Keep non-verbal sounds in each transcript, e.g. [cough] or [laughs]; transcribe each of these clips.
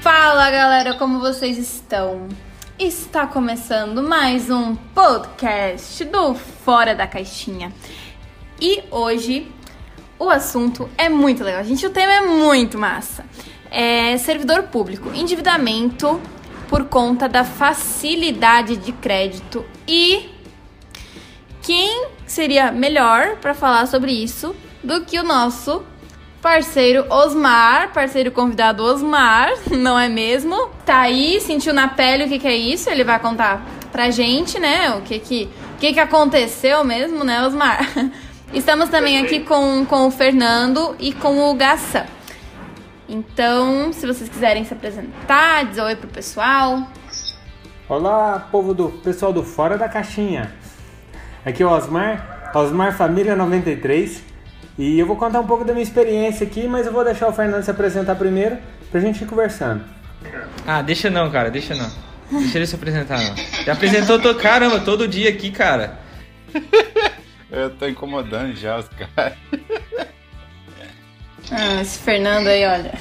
Fala galera, como vocês estão? Está começando mais um podcast do Fora da Caixinha. E hoje o assunto é muito legal. Gente, o tema é muito massa. É servidor público, endividamento por conta da facilidade de crédito e quem seria melhor para falar sobre isso do que o nosso parceiro Osmar, parceiro convidado Osmar, [laughs] não é mesmo? Tá aí, sentiu na pele o que, que é isso, ele vai contar pra gente, né? O que que, o que, que aconteceu mesmo, né, Osmar? [laughs] Estamos também aqui com, com o Fernando e com o Gassan. Então, se vocês quiserem se apresentar, dizer oi pro pessoal. Olá, povo do pessoal do Fora da Caixinha. Aqui é o Osmar, Osmar Família 93. E eu vou contar um pouco da minha experiência aqui, mas eu vou deixar o Fernando se apresentar primeiro pra gente ir conversando. Ah, deixa não, cara, deixa não. Deixa ele se apresentar, não. Já apresentou, todo, caramba, todo dia aqui, cara. [laughs] Eu tô incomodando já os caras. Ah, esse Fernando aí, olha.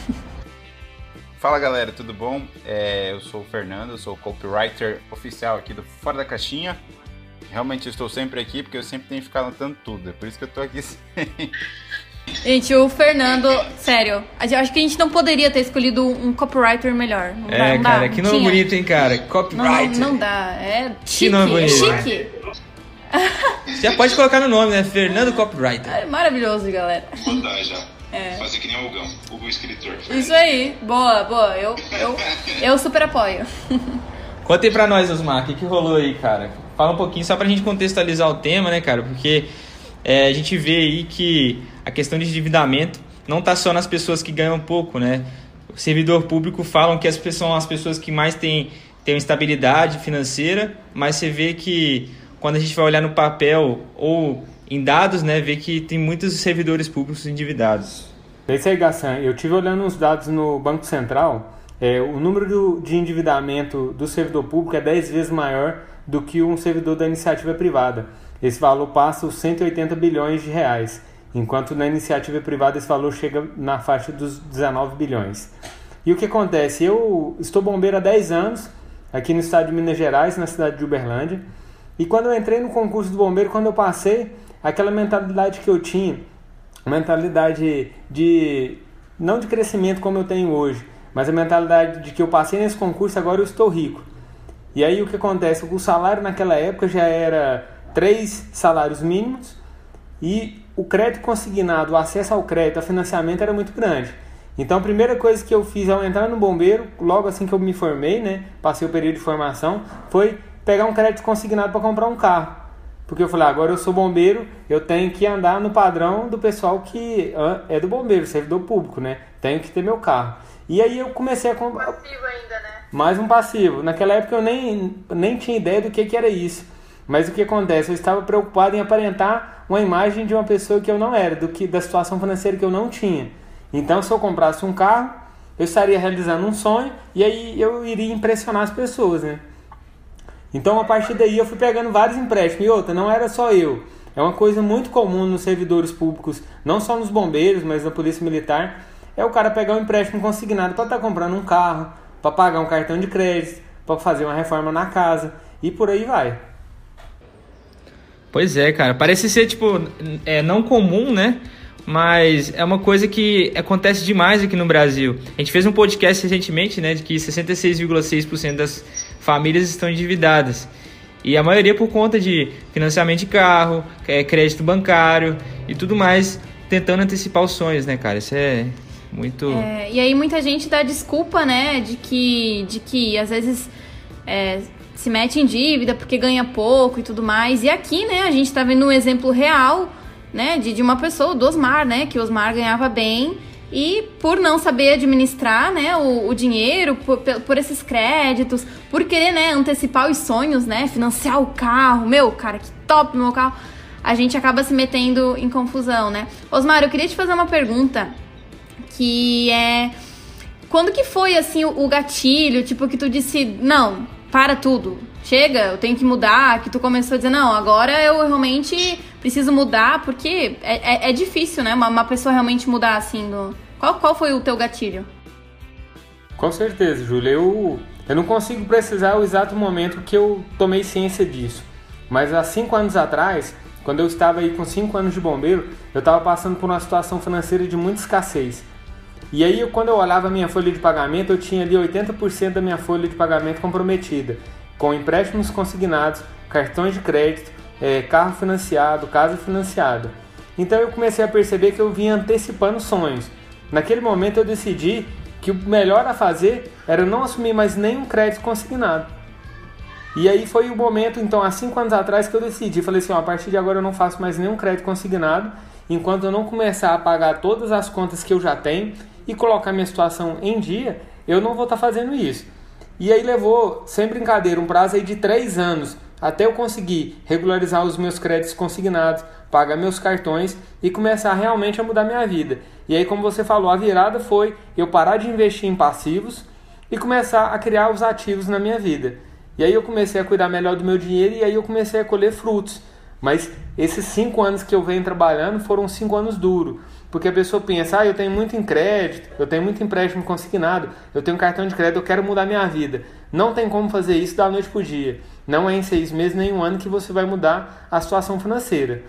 Fala galera, tudo bom? É, eu sou o Fernando, eu sou o copywriter oficial aqui do Fora da Caixinha. Realmente eu estou sempre aqui porque eu sempre tenho que ficar anotando tudo, é por isso que eu tô aqui [laughs] sempre. Gente, o Fernando, sério, acho que a gente não poderia ter escolhido um copywriter melhor. Não dá, É, não dá, cara, que nome tinha. bonito, hein, cara? Não, não, não dá, é chique, nome é bonito. chique. [laughs] Já pode colocar no nome, né? Fernando Copywriter. É maravilhoso, galera. Mandar já. É. Fazer que nem o Hugão, Hugo escritor. Isso aí, boa, boa, eu, eu, eu super apoio. [laughs] Conta aí pra nós, Osmar, o que, que rolou aí, cara? Fala um pouquinho, só pra gente contextualizar o tema, né, cara? Porque é, a gente vê aí que a questão de endividamento não tá só nas pessoas que ganham pouco, né? O servidor público falam que as pessoas são as pessoas que mais têm, têm estabilidade financeira, mas você vê que quando a gente vai olhar no papel ou em dados, né, vê que tem muitos servidores públicos endividados. É isso aí, Gassan. Eu tive olhando uns dados no Banco Central. É, o número de endividamento do servidor público é 10 vezes maior do que um servidor da iniciativa privada. Esse valor passa os 180 bilhões de reais, enquanto na iniciativa privada esse valor chega na faixa dos 19 bilhões. E o que acontece? Eu estou bombeiro há 10 anos, aqui no estado de Minas Gerais, na cidade de Uberlândia. E quando eu entrei no concurso do bombeiro, quando eu passei, aquela mentalidade que eu tinha, mentalidade de não de crescimento como eu tenho hoje, mas a mentalidade de que eu passei nesse concurso agora eu estou rico. E aí o que acontece? O salário naquela época já era três salários mínimos e o crédito consignado, o acesso ao crédito, ao financiamento era muito grande. Então a primeira coisa que eu fiz ao entrar no bombeiro, logo assim que eu me formei, né, passei o período de formação, foi pegar um crédito consignado para comprar um carro. Porque eu falei, agora eu sou bombeiro, eu tenho que andar no padrão do pessoal que ah, é do bombeiro, servidor público, né? Tenho que ter meu carro. E aí eu comecei a comprar. Passivo ainda, né? Mais um passivo. Naquela época eu nem, nem tinha ideia do que, que era isso. Mas o que acontece? Eu estava preocupado em aparentar uma imagem de uma pessoa que eu não era, do que da situação financeira que eu não tinha. Então, se eu comprasse um carro, eu estaria realizando um sonho e aí eu iria impressionar as pessoas, né? Então, a partir daí, eu fui pegando vários empréstimos. E outra, não era só eu. É uma coisa muito comum nos servidores públicos, não só nos bombeiros, mas na polícia militar. É o cara pegar um empréstimo consignado para estar comprando um carro, para pagar um cartão de crédito, para fazer uma reforma na casa e por aí vai. Pois é, cara. Parece ser, tipo, é, não comum, né? Mas é uma coisa que acontece demais aqui no Brasil. A gente fez um podcast recentemente, né? De que 66,6% das famílias estão endividadas. E a maioria por conta de financiamento de carro, é, crédito bancário e tudo mais, tentando antecipar os sonhos, né, cara? Isso é muito. É, e aí muita gente dá desculpa, né, de que, de que às vezes é, se mete em dívida porque ganha pouco e tudo mais. E aqui, né, a gente tá vendo um exemplo real, né, de, de uma pessoa, do Osmar, né, que o Osmar ganhava bem e por não saber administrar, né, o, o dinheiro, por, por- esses créditos, por querer, né, antecipar os sonhos, né, financiar o carro, meu, cara, que top meu carro, a gente acaba se metendo em confusão, né. Osmar, eu queria te fazer uma pergunta que é quando que foi assim o gatilho, tipo que tu disse, não, para tudo. Chega, eu tenho que mudar, que tu começou a dizer, não, agora eu realmente preciso mudar, porque é, é, é difícil, né? Uma, uma, pessoa realmente mudar assim. No... Qual, qual foi o teu gatilho? Com certeza, Júlia. Eu, eu não consigo precisar o exato momento que eu tomei ciência disso. Mas há cinco anos atrás, quando eu estava aí com cinco anos de bombeiro, eu estava passando por uma situação financeira de muita escassez. E aí, quando eu olhava a minha folha de pagamento, eu tinha ali 80% da minha folha de pagamento comprometida, com empréstimos consignados, cartões de crédito, é, carro financiado, casa financiada. Então eu comecei a perceber que eu vinha antecipando sonhos. Naquele momento eu decidi que o melhor a fazer era não assumir mais nenhum crédito consignado. E aí foi o momento, então, há cinco anos atrás que eu decidi. Falei assim, ó, a partir de agora eu não faço mais nenhum crédito consignado, enquanto eu não começar a pagar todas as contas que eu já tenho e colocar minha situação em dia, eu não vou estar tá fazendo isso. E aí levou, sem brincadeira, um prazo aí de três anos até eu conseguir regularizar os meus créditos consignados, pagar meus cartões e começar realmente a mudar minha vida. E aí, como você falou, a virada foi eu parar de investir em passivos e começar a criar os ativos na minha vida. E aí eu comecei a cuidar melhor do meu dinheiro e aí eu comecei a colher frutos. Mas esses cinco anos que eu venho trabalhando foram cinco anos duros. Porque a pessoa pensa, ah, eu tenho muito em crédito, eu tenho muito empréstimo consignado, eu tenho cartão de crédito, eu quero mudar minha vida. Não tem como fazer isso da noite para o dia. Não é em seis meses nem um ano que você vai mudar a situação financeira.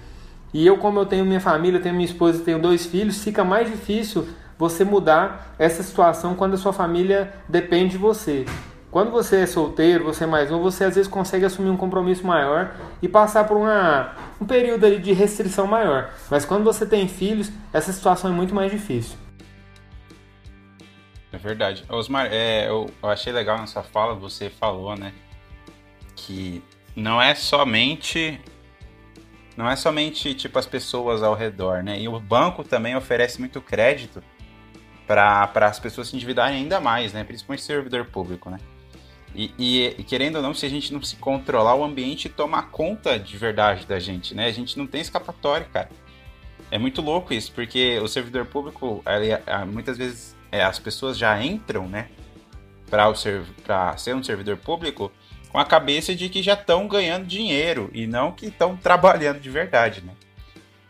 E eu, como eu tenho minha família, tenho minha esposa, tenho dois filhos, fica mais difícil você mudar essa situação quando a sua família depende de você. Quando você é solteiro, você é mais novo, você às vezes consegue assumir um compromisso maior e passar por uma, um período ali de restrição maior. Mas quando você tem filhos, essa situação é muito mais difícil. É verdade. Osmar, é, eu, eu achei legal nessa fala, você falou, né? Que não é somente não é somente tipo as pessoas ao redor, né? E o banco também oferece muito crédito para as pessoas se endividarem ainda mais, né? Principalmente servidor público, né? E, e, querendo ou não, se a gente não se controlar, o ambiente toma conta de verdade da gente, né? A gente não tem escapatória, cara. É muito louco isso, porque o servidor público, ele, muitas vezes é, as pessoas já entram, né, para ser um servidor público com a cabeça de que já estão ganhando dinheiro e não que estão trabalhando de verdade, né?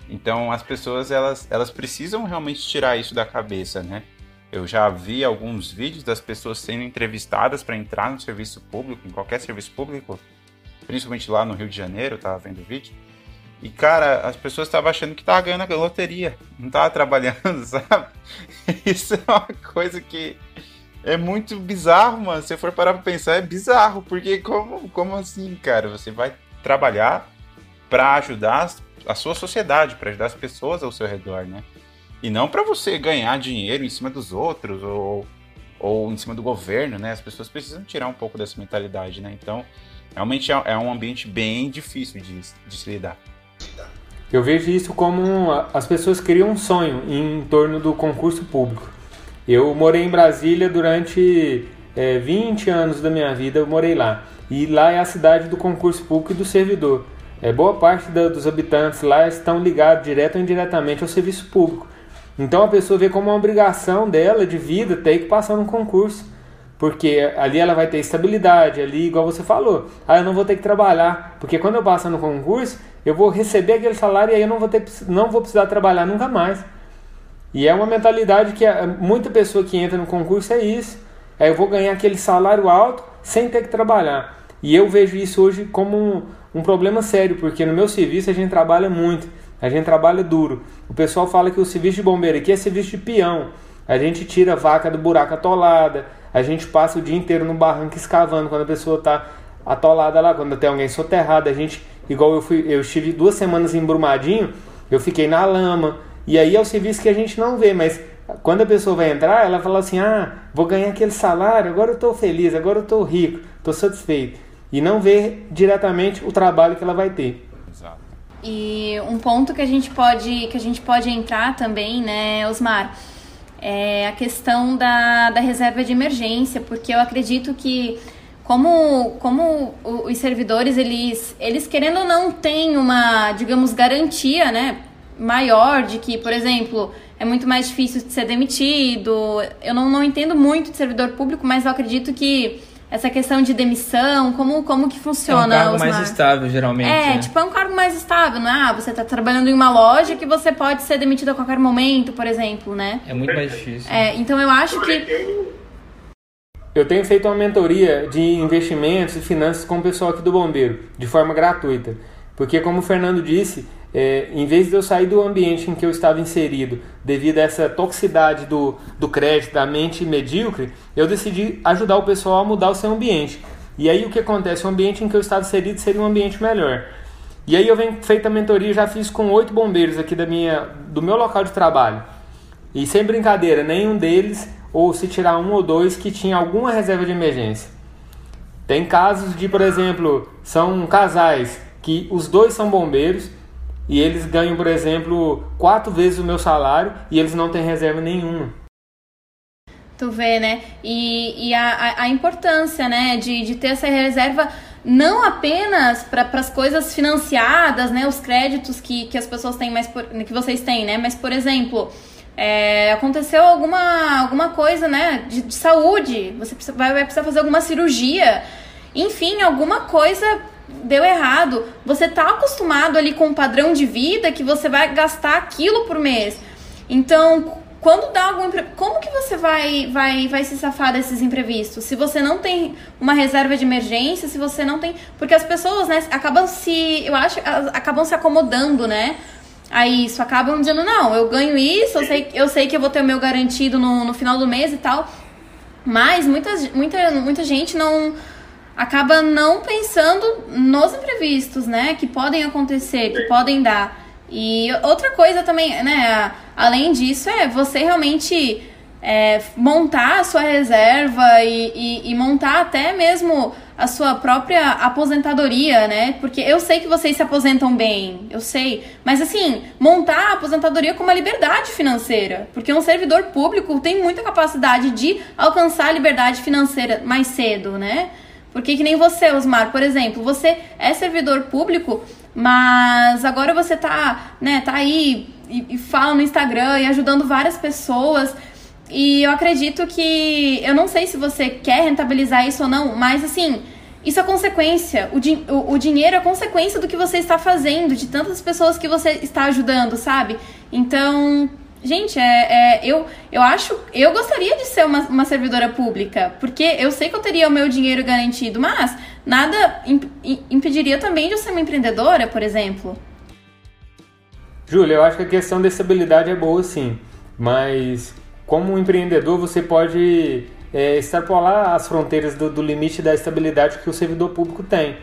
Então as pessoas elas, elas precisam realmente tirar isso da cabeça, né? Eu já vi alguns vídeos das pessoas sendo entrevistadas para entrar no serviço público, em qualquer serviço público, principalmente lá no Rio de Janeiro, eu tava vendo vídeo. E cara, as pessoas estavam achando que tava ganhando a loteria, não tava trabalhando, [laughs] sabe? Isso é uma coisa que é muito bizarro, mano. Se for parar pra pensar, é bizarro, porque como, como assim, cara? Você vai trabalhar para ajudar a sua sociedade, para ajudar as pessoas ao seu redor, né? E não para você ganhar dinheiro em cima dos outros ou, ou em cima do governo, né? As pessoas precisam tirar um pouco dessa mentalidade, né? Então, realmente é, é um ambiente bem difícil de, de se lidar. Eu vejo isso como as pessoas criam um sonho em torno do concurso público. Eu morei em Brasília durante é, 20 anos da minha vida, eu morei lá. E lá é a cidade do concurso público e do servidor. É, boa parte da, dos habitantes lá estão ligados direto ou indiretamente ao serviço público. Então a pessoa vê como uma obrigação dela de vida ter que passar num concurso. Porque ali ela vai ter estabilidade, ali, igual você falou, ah, eu não vou ter que trabalhar. Porque quando eu passar no concurso, eu vou receber aquele salário e aí eu não vou, ter, não vou precisar trabalhar nunca mais. E é uma mentalidade que muita pessoa que entra no concurso é isso. É eu vou ganhar aquele salário alto sem ter que trabalhar. E eu vejo isso hoje como um, um problema sério, porque no meu serviço a gente trabalha muito. A gente trabalha duro. O pessoal fala que o serviço de bombeiro aqui é serviço de peão. A gente tira a vaca do buraco atolada, a gente passa o dia inteiro no barranco escavando quando a pessoa está atolada lá, quando tem alguém soterrado. A gente, igual eu fui, eu estive duas semanas em Brumadinho, eu fiquei na lama. E aí é o serviço que a gente não vê, mas quando a pessoa vai entrar, ela fala assim: ah, vou ganhar aquele salário, agora eu estou feliz, agora eu estou rico, estou satisfeito. E não vê diretamente o trabalho que ela vai ter. E um ponto que a gente pode, que a gente pode entrar também, né, Osmar, é a questão da, da reserva de emergência, porque eu acredito que como, como os servidores, eles, eles querendo ou não têm uma, digamos, garantia, né, maior de que, por exemplo, é muito mais difícil de ser demitido. Eu não, não entendo muito de servidor público, mas eu acredito que essa questão de demissão, como, como que É um funciona cargo mais estável, geralmente. É, né? tipo, é um cargo mais estável, não é? Ah, você tá trabalhando em uma loja que você pode ser demitido a qualquer momento, por exemplo, né? É muito mais difícil. É, então eu acho que. Eu tenho feito uma mentoria de investimentos e finanças com o pessoal aqui do Bombeiro, de forma gratuita. Porque, como o Fernando disse, é, em vez de eu sair do ambiente em que eu estava inserido, devido a essa toxicidade do, do crédito, da mente medíocre, eu decidi ajudar o pessoal a mudar o seu ambiente. E aí o que acontece? O ambiente em que eu estava inserido seria um ambiente melhor. E aí eu venho feito a mentoria, já fiz com oito bombeiros aqui da minha, do meu local de trabalho. E sem brincadeira, nenhum deles, ou se tirar um ou dois, que tinha alguma reserva de emergência. Tem casos de, por exemplo, são casais que os dois são bombeiros e eles ganham, por exemplo, quatro vezes o meu salário e eles não têm reserva nenhuma. Tu vê, né? E, e a, a, importância, né, de, de ter essa reserva não apenas para as coisas financiadas, né, os créditos que, que as pessoas têm, mas por, que vocês têm, né? Mas, por exemplo, é, aconteceu alguma, alguma coisa, né, de, de saúde, você precisa, vai, vai precisar fazer alguma cirurgia, enfim, alguma coisa deu errado. Você tá acostumado ali com um padrão de vida que você vai gastar aquilo por mês. Então, quando dá algum como que você vai, vai, vai se safar desses imprevistos? Se você não tem uma reserva de emergência, se você não tem, porque as pessoas, né, acabam se, eu acho, acabam se acomodando, né? A isso, acabam dizendo, não, eu ganho isso, eu sei, eu sei que eu vou ter o meu garantido no, no final do mês e tal. Mas muita, muita, muita gente não acaba não pensando nos imprevistos, né? Que podem acontecer, que podem dar. E outra coisa também, né? Além disso, é você realmente é, montar a sua reserva e, e, e, montar até mesmo a sua própria aposentadoria, né? Porque eu sei que vocês se aposentam bem, eu sei. Mas assim, montar a aposentadoria com uma liberdade financeira. Porque um servidor público tem muita capacidade de alcançar a liberdade financeira mais cedo, né? Porque que nem você, Osmar, por exemplo, você é servidor público, mas agora você tá, né, tá aí e, e fala no Instagram e ajudando várias pessoas. E eu acredito que. Eu não sei se você quer rentabilizar isso ou não, mas assim, isso é consequência. O, di o, o dinheiro é consequência do que você está fazendo, de tantas pessoas que você está ajudando, sabe? Então, Gente, é, é, eu, eu acho. Eu gostaria de ser uma, uma servidora pública, porque eu sei que eu teria o meu dinheiro garantido, mas nada imp, impediria também de eu ser uma empreendedora, por exemplo. Júlia, eu acho que a questão da estabilidade é boa sim, mas como um empreendedor você pode é, extrapolar as fronteiras do, do limite da estabilidade que o servidor público tem.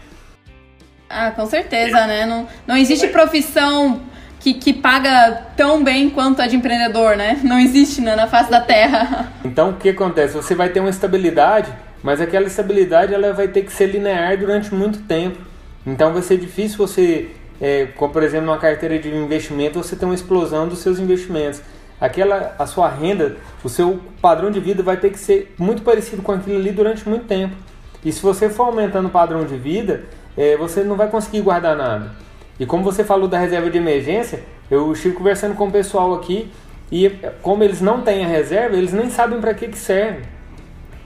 Ah, com certeza, né? Não, não existe profissão que, que paga tão bem quanto a de empreendedor, né? Não existe né, na face da terra. [laughs] Então, o que acontece? Você vai ter uma estabilidade, mas aquela estabilidade ela vai ter que ser linear durante muito tempo. Então, vai ser difícil você, é, como por exemplo, numa carteira de investimento, você ter uma explosão dos seus investimentos. Aquela, a sua renda, o seu padrão de vida vai ter que ser muito parecido com aquilo ali durante muito tempo. E se você for aumentando o padrão de vida, é, você não vai conseguir guardar nada. E como você falou da reserva de emergência, eu estive conversando com o pessoal aqui e como eles não têm a reserva, eles nem sabem para que, que serve.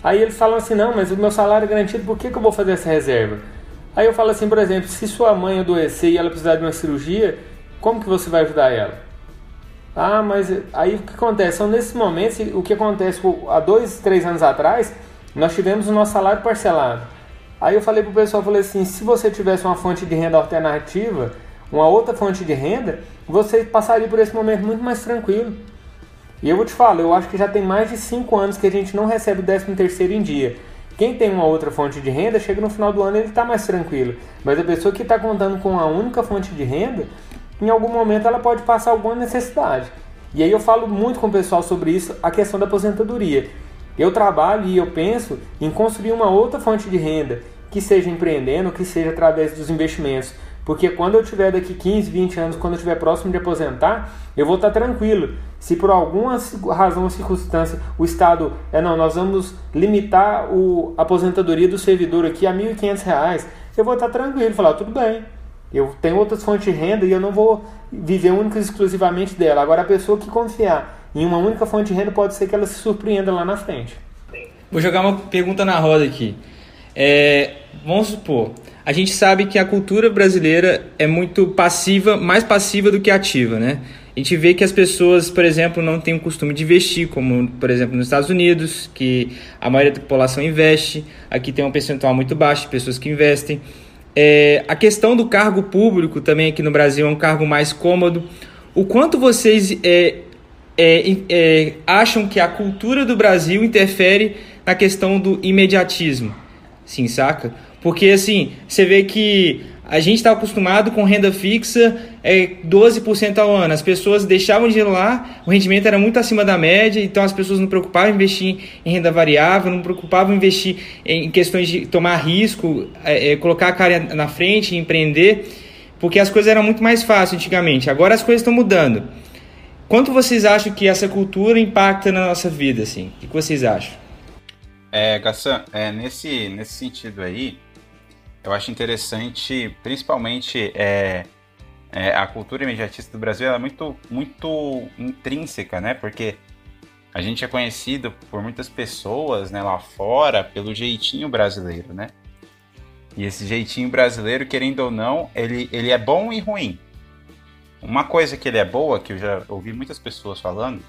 Aí eles falam assim, não, mas o meu salário é garantido, por que, que eu vou fazer essa reserva? Aí eu falo assim, por exemplo, se sua mãe adoecer e ela precisar de uma cirurgia, como que você vai ajudar ela? Ah, mas aí o que acontece? São nesses momentos, o que acontece há dois, três anos atrás, nós tivemos o nosso salário parcelado. Aí eu falei pro pessoal, falei assim, se você tivesse uma fonte de renda alternativa, uma outra fonte de renda, você passaria por esse momento muito mais tranquilo. E eu vou te falar, eu acho que já tem mais de 5 anos que a gente não recebe o 13 terceiro em dia. Quem tem uma outra fonte de renda, chega no final do ano ele está mais tranquilo. Mas a pessoa que está contando com a única fonte de renda, em algum momento ela pode passar alguma necessidade. E aí eu falo muito com o pessoal sobre isso, a questão da aposentadoria. Eu trabalho e eu penso em construir uma outra fonte de renda, que seja empreendendo, que seja através dos investimentos. Porque quando eu tiver daqui 15, 20 anos, quando eu estiver próximo de aposentar, eu vou estar tranquilo. Se por alguma razão ou circunstância o Estado é não, nós vamos limitar a aposentadoria do servidor aqui a R$ 1.500, eu vou estar tranquilo, falar, tudo bem. Eu tenho outras fontes de renda e eu não vou viver única e exclusivamente dela. Agora, a pessoa que confiar em uma única fonte de renda pode ser que ela se surpreenda lá na frente. Vou jogar uma pergunta na roda aqui. É, vamos supor, a gente sabe que a cultura brasileira é muito passiva, mais passiva do que ativa, né? A gente vê que as pessoas, por exemplo, não têm o costume de investir, como, por exemplo, nos Estados Unidos, que a maioria da população investe. Aqui tem um percentual muito baixo de pessoas que investem. É, a questão do cargo público também aqui no Brasil é um cargo mais cômodo. O quanto vocês é, é, é acham que a cultura do Brasil interfere na questão do imediatismo? Sim, saca? Porque assim, você vê que a gente está acostumado com renda fixa é 12% ao ano. As pessoas deixavam de lá, o rendimento era muito acima da média, então as pessoas não preocupavam em investir em renda variável, não preocupavam em investir em questões de tomar risco, é, é, colocar a cara na frente, empreender, porque as coisas eram muito mais fáceis antigamente. Agora as coisas estão mudando. Quanto vocês acham que essa cultura impacta na nossa vida? Assim? O que vocês acham? É, Gassan, é, nesse, nesse sentido aí, eu acho interessante, principalmente é, é, a cultura imediatista do Brasil é muito, muito intrínseca, né? Porque a gente é conhecido por muitas pessoas né, lá fora pelo jeitinho brasileiro, né? E esse jeitinho brasileiro, querendo ou não, ele, ele é bom e ruim. Uma coisa que ele é boa, que eu já ouvi muitas pessoas falando,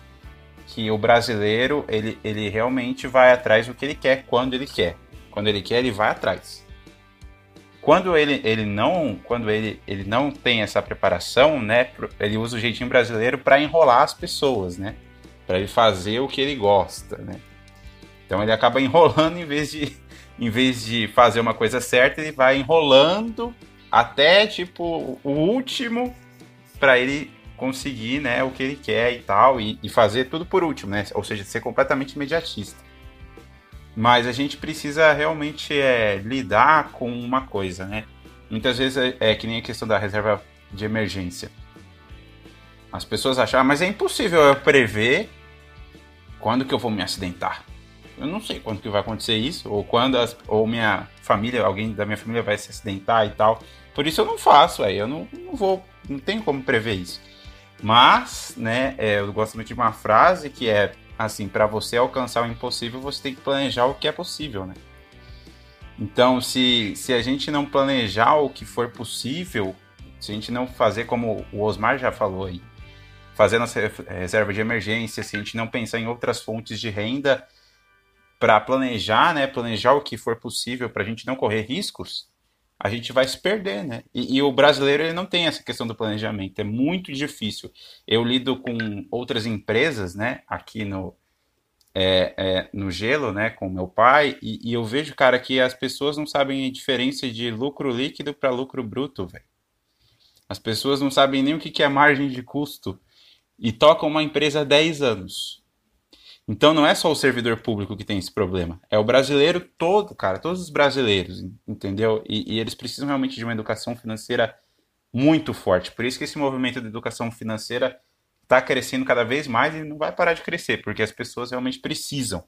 que o brasileiro, ele, ele realmente vai atrás do que ele quer, quando ele quer. Quando ele quer, ele vai atrás. Quando ele, ele não quando ele, ele não tem essa preparação, né, ele usa o jeitinho brasileiro para enrolar as pessoas, né? Para ele fazer o que ele gosta, né? Então ele acaba [laughs] enrolando em vez de em vez de fazer uma coisa certa, ele vai enrolando até tipo o último para ele conseguir, né, o que ele quer e tal e, e fazer tudo por último, né? Ou seja, ser completamente imediatista. Mas a gente precisa realmente é, lidar com uma coisa, né? Muitas vezes é, é, que nem a questão da reserva de emergência. As pessoas acham, ah, mas é impossível eu prever quando que eu vou me acidentar. Eu não sei quando que vai acontecer isso, ou quando as, ou minha família, alguém da minha família vai se acidentar e tal. Por isso eu não faço, aí eu não, não vou, não tenho como prever isso. Mas, né, é, eu gosto muito de uma frase que é assim, para você alcançar o impossível, você tem que planejar o que é possível, né? Então, se, se a gente não planejar o que for possível, se a gente não fazer como o Osmar já falou aí, fazer nossa reserva de emergência, se a gente não pensar em outras fontes de renda para planejar, né, planejar o que for possível para a gente não correr riscos, a gente vai se perder, né? E, e, o brasileiro ele não tem essa questão do planejamento, é muito difícil. Eu lido com outras empresas, né, aqui no, é, é, no gelo, né, com meu pai, e, e, eu vejo, cara, que as pessoas não sabem a diferença de lucro líquido para lucro bruto, velho. As pessoas não sabem nem o que é margem de custo e tocam uma empresa há 10 anos. Então não é só o servidor público que tem esse problema, é o brasileiro todo, cara, todos os brasileiros, entendeu? E, e, eles precisam realmente de uma educação financeira muito forte. Por isso que esse movimento de educação financeira está crescendo cada vez mais e não vai parar de crescer, porque as pessoas realmente precisam.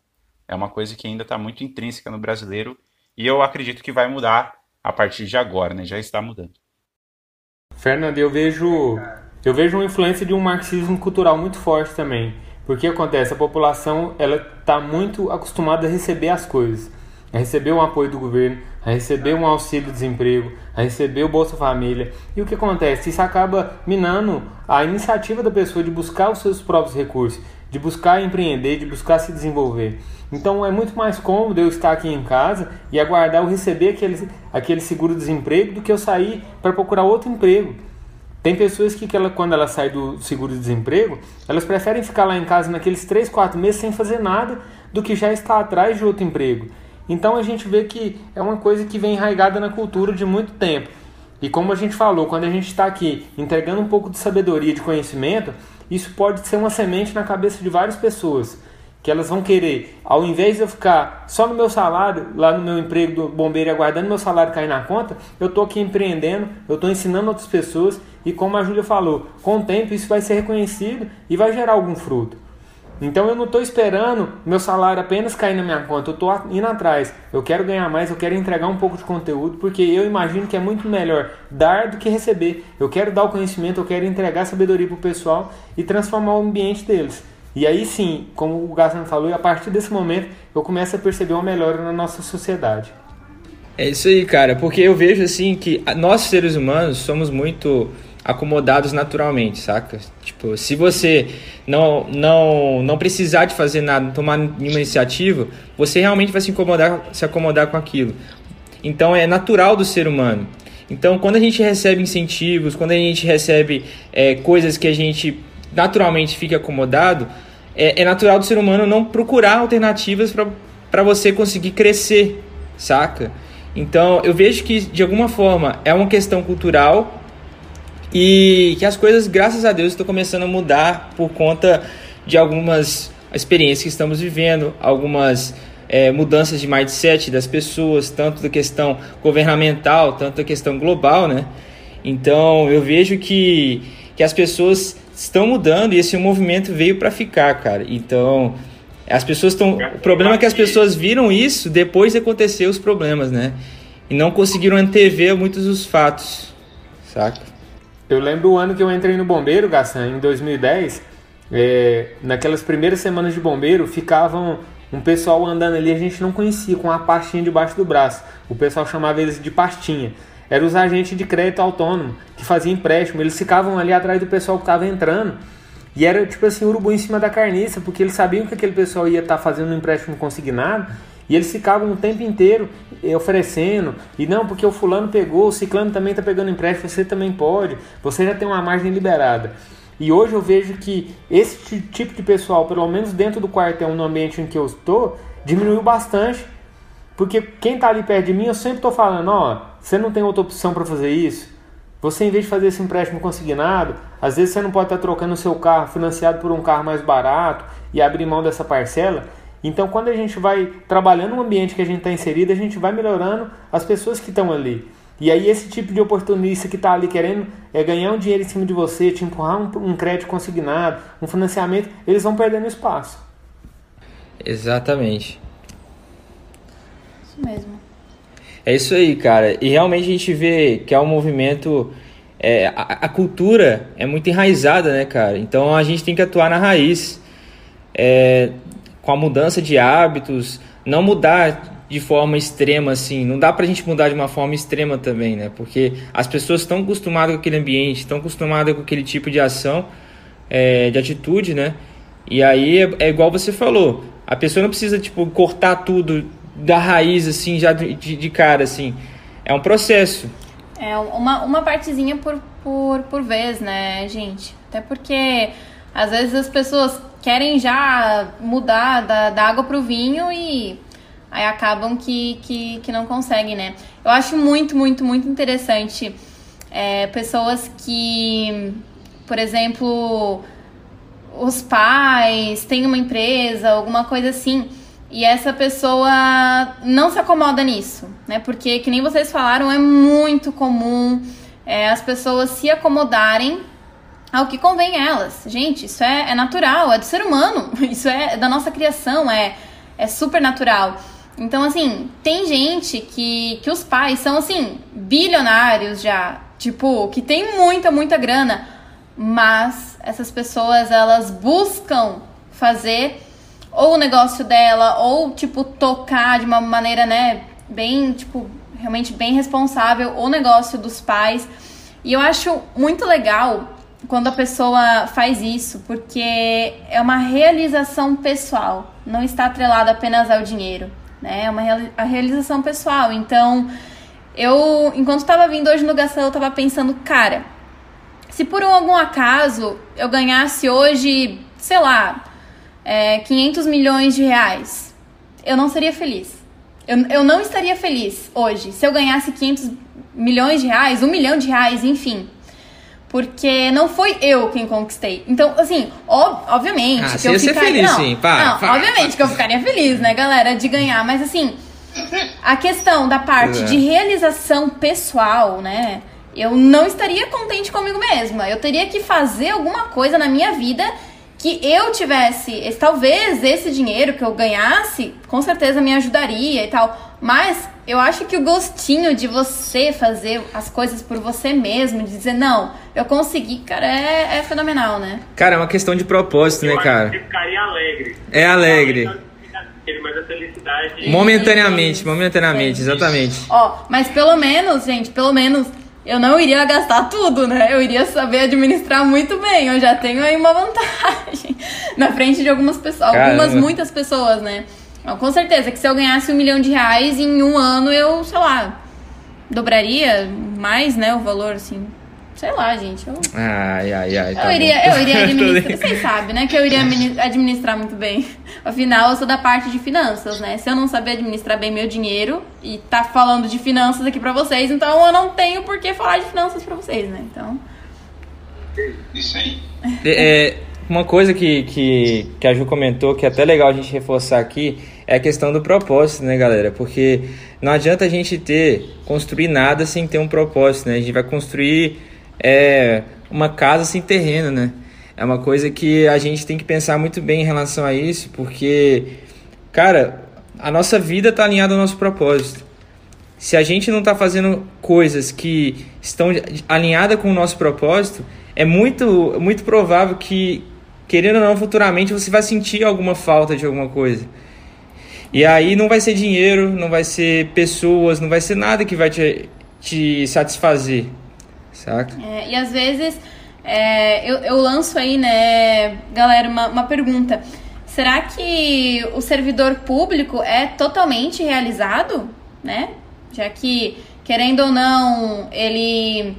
É uma coisa que ainda está muito intrínseca no brasileiro e eu acredito que vai mudar a partir de agora, né? Já está mudando. Fernando, eu vejo eu vejo uma influência de um marxismo cultural muito forte também porque acontece, a população ela está muito acostumada a receber as coisas, a receber um apoio do governo, a receber um auxílio-desemprego, a receber o Bolsa Família. E o que acontece? Isso acaba minando a iniciativa da pessoa de buscar os seus próprios recursos, de buscar empreender, de buscar se desenvolver. Então é muito mais cômodo eu estar aqui em casa e aguardar eu receber aquele, aquele seguro-desemprego do que eu sair para procurar outro emprego. Tem pessoas que, que ela, quando ela sai do seguro-desemprego, elas preferem ficar lá em casa naqueles 3, 4 meses sem fazer nada do que já estar atrás de outro emprego. Então a gente vê que é uma coisa que vem enraizada na cultura de muito tempo. E como a gente falou, quando a gente está aqui entregando um pouco de sabedoria, de conhecimento, isso pode ser uma semente na cabeça de várias pessoas que elas vão querer, ao invés de eu ficar só no meu salário, lá no meu emprego do bombeiro aguardando meu salário cair na conta, eu estou aqui empreendendo, eu estou ensinando outras pessoas e como a Júlia falou, com o tempo isso vai ser reconhecido e vai gerar algum fruto. Então eu não estou esperando meu salário apenas cair na minha conta, eu estou indo atrás. Eu quero ganhar mais, eu quero entregar um pouco de conteúdo, porque eu imagino que é muito melhor dar do que receber. Eu quero dar o conhecimento, eu quero entregar sabedoria para o pessoal e transformar o ambiente deles. E aí sim, como o Gassan falou, a partir desse momento eu começo a perceber uma melhora na nossa sociedade. É isso aí, cara, porque eu vejo assim que nós seres humanos somos muito acomodados naturalmente, saca? Tipo, se você não não não precisar de fazer nada, tomar nenhuma iniciativa, você realmente vai se incomodar, se acomodar com aquilo. Então é natural do ser humano. Então, quando a gente recebe incentivos, quando a gente recebe é, coisas que a gente naturalmente fica acomodado, é, é natural do ser humano não procurar alternativas para você conseguir crescer, saca? Então, eu vejo que, de alguma forma, é uma questão cultural e que as coisas, graças a Deus, estão começando a mudar por conta de algumas experiências que estamos vivendo, algumas é, mudanças de mindset das pessoas, tanto da questão governamental, tanto da questão global, né? Então, eu vejo que, que as pessoas estão mudando e esse movimento veio para ficar, cara. Então, as pessoas estão. O problema é que as pessoas viram isso depois de acontecer os problemas, né? E não conseguiram antever muitos dos fatos, saca? Eu lembro o ano que eu entrei no bombeiro, Gassan, em 2010. É, naquelas primeiras semanas de bombeiro, ficavam um pessoal andando ali, a gente não conhecia, com uma pastinha debaixo do braço. O pessoal chamava eles de pastinha. Eram os agentes de crédito autônomo que faziam empréstimo. Eles ficavam ali atrás do pessoal que estava entrando. E era tipo assim, urubu em cima da carniça, porque eles sabiam que aquele pessoal ia estar tá fazendo um empréstimo consignado. E eles ficavam o tempo inteiro eh, oferecendo. E não, porque o fulano pegou, o ciclano também está pegando empréstimo, você também pode. Você já tem uma margem liberada. E hoje eu vejo que esse tipo de pessoal, pelo menos dentro do quartel, no ambiente em que eu estou, diminuiu bastante. Porque quem está ali perto de mim, eu sempre estou falando, ó, você não tem outra opção para fazer isso. Você, em vez de fazer esse empréstimo consignado, às vezes você não pode estar trocando o seu carro financiado por um carro mais barato e abrir mão dessa parcela. Então, quando a gente vai trabalhando no ambiente que a gente está inserido, a gente vai melhorando as pessoas que estão ali. E aí, esse tipo de oportunista que está ali querendo é, ganhar um dinheiro em cima de você, te empurrar um, um crédito consignado, um financiamento, eles vão perdendo espaço. Exatamente. Isso mesmo. É isso aí, cara. E realmente a gente vê que é um movimento. É, a, a, cultura é muito enraizada, né, cara? Então a gente tem que atuar na raiz. É, com a mudança de hábitos, não mudar de forma extrema assim. Não dá pra gente mudar de uma forma extrema também, né? Porque as pessoas estão acostumadas com aquele ambiente, estão acostumadas com aquele tipo de ação, é, de atitude, né? E aí é, é igual você falou. A pessoa não precisa, tipo, cortar tudo da raiz, assim, já de, de cara, assim. É um processo. É uma, uma partezinha por, por, por vez, né, gente? Até porque às vezes as pessoas querem já mudar da, da água pro vinho e aí acabam que, que, que não conseguem, né? Eu acho muito, muito, muito interessante é, pessoas que, por exemplo, os pais têm uma empresa, alguma coisa assim e essa pessoa não se acomoda nisso, né? Porque, que nem vocês falaram, é muito comum é, as pessoas se acomodarem ao que convém elas. Gente, isso é, é natural, é do ser humano, [laughs] isso é da nossa criação, é, é super natural. Então, assim, tem gente que, que os pais são, assim, bilionários já, tipo, que tem muita, muita grana, mas essas pessoas, elas buscam fazer ou o negócio dela, ou, tipo, tocar de uma maneira, né, bem, tipo, realmente bem responsável o negócio dos pais. E eu acho muito legal quando a pessoa faz isso, porque é uma realização pessoal, não está atrelado apenas ao dinheiro, né? É uma a realização pessoal. Então, eu, enquanto estava vindo hoje no Gastão, eu estava pensando, cara, se por algum acaso eu ganhasse hoje, sei lá, é, 500 milhões de reais, eu não seria feliz. Eu, eu não estaria feliz hoje se eu ganhasse 500 milhões de reais, um milhão de reais, enfim. Porque não foi eu quem conquistei. Então, assim, ob obviamente ah, que eu ficaria... feliz, não, sim. Pá, não obviamente que eu ficaria feliz, né, galera, de ganhar. Mas, assim, a questão da parte É. de realização pessoal, né, eu não estaria contente comigo mesma. Eu teria que fazer alguma coisa na minha vida que eu tivesse, esse- talvez esse dinheiro que eu ganhasse, com certeza me ajudaria e tal. Mas eu acho que o gostinho de você fazer as coisas por você mesmo, de dizer, não, eu consegui, cara, é, é fenomenal, né? Cara, é uma questão de propósito, Eu né, acho cara? que Você ficaria alegre. É alegre. Fica- teve mais a felicidade. Momentaneamente, momentaneamente, exatamente. Ó, mas pelo menos, gente, pelo menos eu não iria gastar tudo, né? Eu iria saber administrar muito bem. Eu já tenho aí uma vantagem [laughs] na frente de algumas pessoas, algumas, Caramba. muitas pessoas, né? Com certeza que se eu ganhasse um milhão de reais em um ano, eu, sei lá, dobraria mais, né, o valor, assim. Sei lá, gente. Eu, Ai, ai, ai. tá eu iria, bom. eu iria [laughs] administrar. Vocês sabem, né? Que eu iria admini- administrar muito bem. Afinal, eu sou da parte de finanças, né? Se eu não saber administrar bem meu dinheiro e tá falando de finanças aqui pra vocês, então eu não tenho por que falar de finanças pra vocês, né? Então. Isso aí. É, uma coisa que, que, que a Ju comentou, que é até legal a gente reforçar aqui, é a questão do propósito, né, galera? Porque não adianta a gente ter, construir nada sem ter um propósito, né? A gente vai construir é, uma casa sem terreno, né? É uma coisa que a gente tem que pensar muito bem em relação a isso, porque, cara, a nossa vida está alinhada ao nosso propósito. Se a gente não está fazendo coisas que estão alinhadas com o nosso propósito, é muito, muito provável que, querendo ou não, futuramente você vai sentir alguma falta de alguma coisa. E aí não vai ser dinheiro, não vai ser pessoas, não vai ser nada que vai te, te satisfazer, saca? É, e às vezes é, eu, eu lanço aí, né, galera, uma, uma pergunta. Será que o servidor público é totalmente realizado, né? Já que, querendo ou não, ele,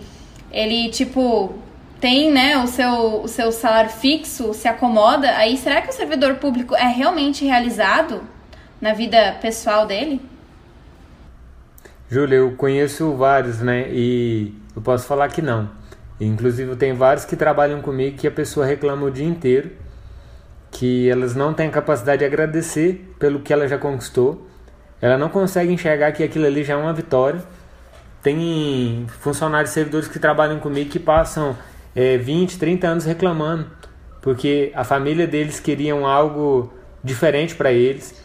ele tipo, tem, né, o seu, o seu salário fixo, se acomoda, aí será que o servidor público é realmente realizado na vida pessoal dele? Júlia, eu conheço vários, né? E eu posso falar que não. Inclusive, tem vários que trabalham comigo que a pessoa reclama o dia inteiro, que elas não têm capacidade de agradecer pelo que ela já conquistou. Ela não consegue enxergar que aquilo ali já é uma vitória. Tem funcionários servidores que trabalham comigo que passam é, 20, 30 anos reclamando, porque a família deles queriam algo diferente para eles,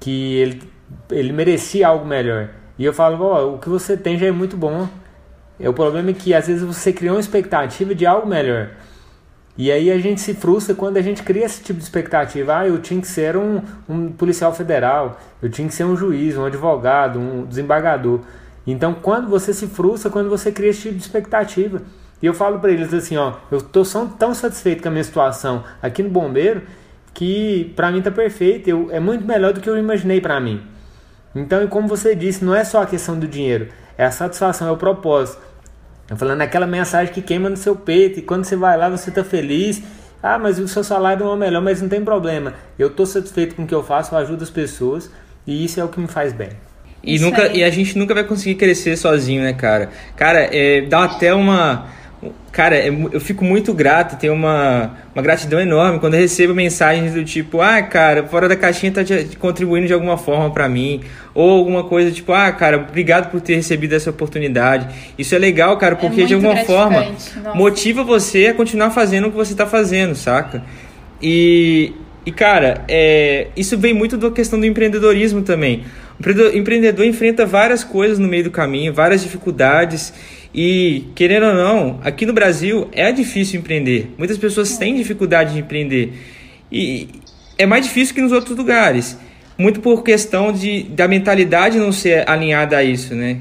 que ele, ele merecia algo melhor. E eu falo, ó, o que você tem já é muito bom. É, o problema é que às vezes você criou uma expectativa de algo melhor. E aí a gente se frustra quando a gente cria esse tipo de expectativa. Ah, eu tinha que ser um, um policial federal, eu tinha que ser um juiz, um advogado, um desembargador. Então, quando você se frustra, quando você cria esse tipo de expectativa. E eu falo para eles assim, ó, eu tô tão satisfeito com a minha situação aqui no bombeiro que para mim tá perfeito, eu, é muito melhor do que eu imaginei para mim. Então, e como você disse, não é só a questão do dinheiro, é a satisfação, é o propósito. Eu falando aquela mensagem que queima no seu peito e quando você vai lá você tá feliz. Ah, mas o seu salário não é o melhor, mas não tem problema. Eu tô satisfeito com o que eu faço, eu ajudo as pessoas e isso é o que me faz bem. E, Isso nunca, aí. e a gente nunca vai conseguir crescer sozinho, né, cara? Cara, é, dá até uma. Cara, é eu fico muito grato, tenho uma, uma gratidão enorme quando eu recebo mensagens do tipo, ah, cara, fora da caixinha tá te- contribuindo de alguma forma pra mim. Ou alguma coisa tipo, ah, cara, obrigado por ter recebido essa oportunidade. Isso é legal, cara, porque de muito alguma forma nossa. motiva você a continuar fazendo o que você tá fazendo, saca? E, e cara, é, isso vem muito da questão do empreendedorismo também. O empreendedor enfrenta várias coisas no meio do caminho, várias dificuldades. E, querendo ou não, aqui no Brasil é difícil empreender. Muitas pessoas têm dificuldade de empreender. E é mais difícil que nos outros lugares. Muito por questão de, da mentalidade não ser alinhada a isso, né?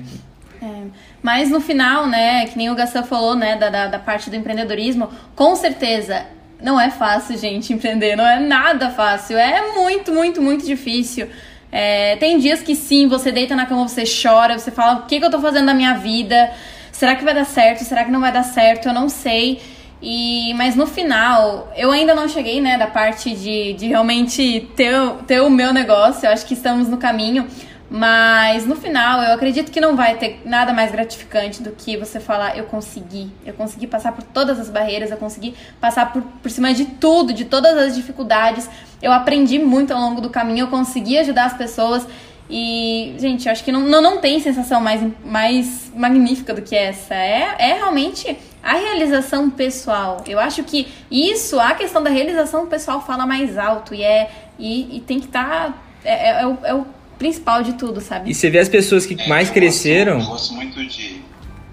Mas no final, né, que nem o Gassan falou, né, da, da, da parte do empreendedorismo, com certeza não é fácil, gente, empreender. Não é nada fácil. É muito, muito, muito difícil. É, tem dias que sim, você deita na cama, você chora, você fala, o que, que eu tô fazendo na minha vida? Será que vai dar certo? Será que não vai dar certo? Eu não sei. E, mas no final, eu ainda não cheguei, né, da parte de, de realmente ter, ter o meu negócio. Eu acho que estamos no caminho. Mas no final, eu acredito que não vai ter nada mais gratificante do que você falar: eu consegui. Eu consegui passar por todas as barreiras, eu consegui passar por, por cima de tudo, de todas as dificuldades. Eu aprendi muito ao longo do caminho, eu consegui ajudar as pessoas. E, gente, eu acho que não, não, não tem sensação mais, mais magnífica do que essa. É, é realmente a realização pessoal. Eu acho que isso, a questão da realização pessoal fala mais alto e é e, e tem que estar. é, é, é o, é o principal de tudo, sabe? E você vê as pessoas que É, mais eu cresceram. Gosto, eu gosto muito de.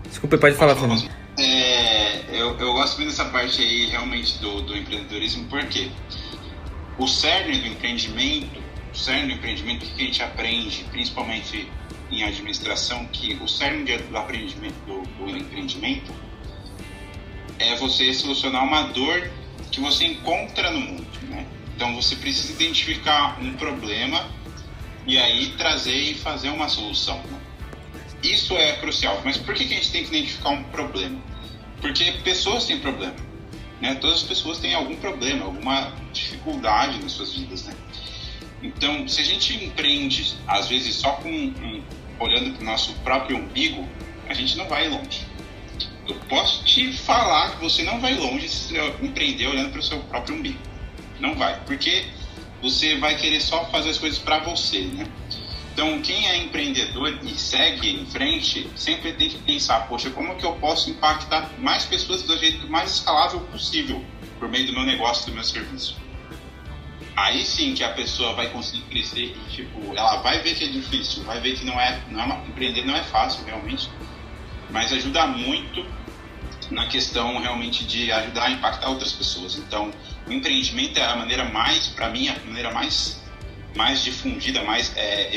Desculpa, pode falar, Fernando. É, eu, eu gosto muito dessa parte aí realmente do, do empreendedorismo, porque o cerne do empreendimento cerne do empreendimento, o que a gente aprende, principalmente em administração, que o cerne do aprendimento do, do empreendimento é você solucionar uma dor que você encontra no mundo, né? Então você precisa identificar um problema e aí trazer e fazer uma solução. Né? Isso é crucial. Mas por que, que a gente tem que identificar um problema? Porque pessoas têm problema. Né? Todas as pessoas têm algum problema, alguma dificuldade nas suas vidas. Né? Então, se a gente empreende, às vezes, só com um, olhando para o nosso próprio umbigo, a gente não vai longe. Eu posso te falar que você não vai longe se você empreender olhando para o seu próprio umbigo. Não vai, porque você vai querer só fazer as coisas para você, né? Então, quem é empreendedor e segue em frente, sempre tem que pensar, poxa, como que eu posso impactar mais pessoas do jeito mais escalável possível por meio do meu negócio, do meu serviço. Aí sim que a pessoa vai conseguir crescer e, tipo, ela vai ver que é difícil, vai ver que não é, não é uma, empreender não é fácil realmente, mas ajuda muito na questão realmente de ajudar a impactar outras pessoas. Então, o empreendimento é a maneira mais, para mim, a maneira mais, mais difundida, mais é,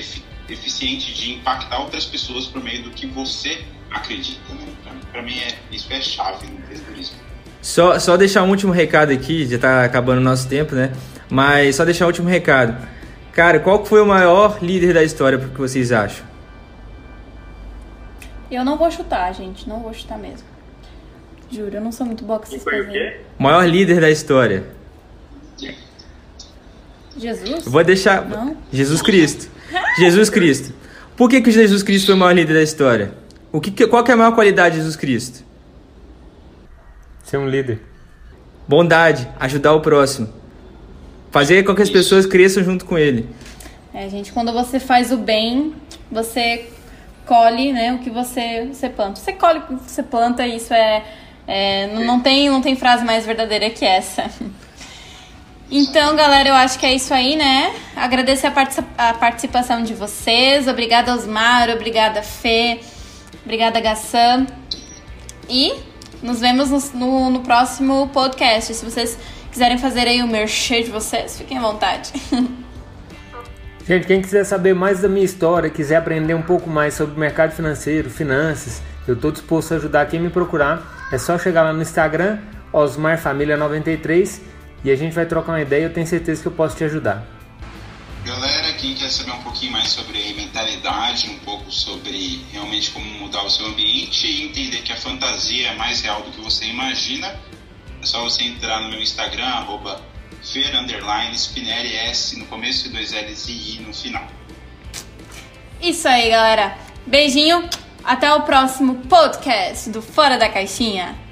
eficiente de impactar outras pessoas por meio do que você acredita. Né? Para mim, é, isso é chave no empreendedorismo. Só, só deixar um último recado aqui, já está acabando o nosso tempo, né? Mas só deixar um último recado. Cara, qual foi o maior líder da história, que vocês acham? Eu não vou chutar, gente. Não vou chutar mesmo. Juro, eu não sou muito boa com essas coisas. O maior líder da história. Jesus? Eu vou deixar. Não? Jesus Cristo. Jesus Cristo. Por que, que Jesus Cristo foi o maior líder da história? O que, qual que é a maior qualidade de Jesus Cristo? Ser um líder. Bondade, ajudar o próximo. Fazer com que as pessoas cresçam junto com ele. É, gente, quando você faz o bem, você colhe né, o que você, você planta. Você colhe o que você planta isso é. é não, não, tem, não tem frase mais verdadeira que essa. Então, galera, eu acho que é isso aí, né? Agradecer a, particip a participação de vocês. Obrigada, Osmar. Obrigada, Fê. Obrigada, Gassan. E nos vemos no, no, no, próximo podcast. Se vocês quiserem fazer aí o merchan de vocês, fiquem à vontade. [laughs] Gente, quem quiser saber mais da minha história, quiser aprender um pouco mais sobre mercado financeiro, finanças, eu estou disposto a ajudar quem me procurar. É só chegar lá no Instagram, Osmar Família 93 e a gente vai trocar uma ideia. Eu tenho certeza que eu posso te ajudar. Galera, quem quer saber um pouquinho mais sobre mentalidade, um pouco sobre realmente como mudar o seu ambiente e entender que a fantasia é mais real do que você imagina, é só você entrar no meu Instagram, arroba no começo dois L's e I no final. Isso aí, galera. Beijinho. Até o próximo podcast do Fora da Caixinha.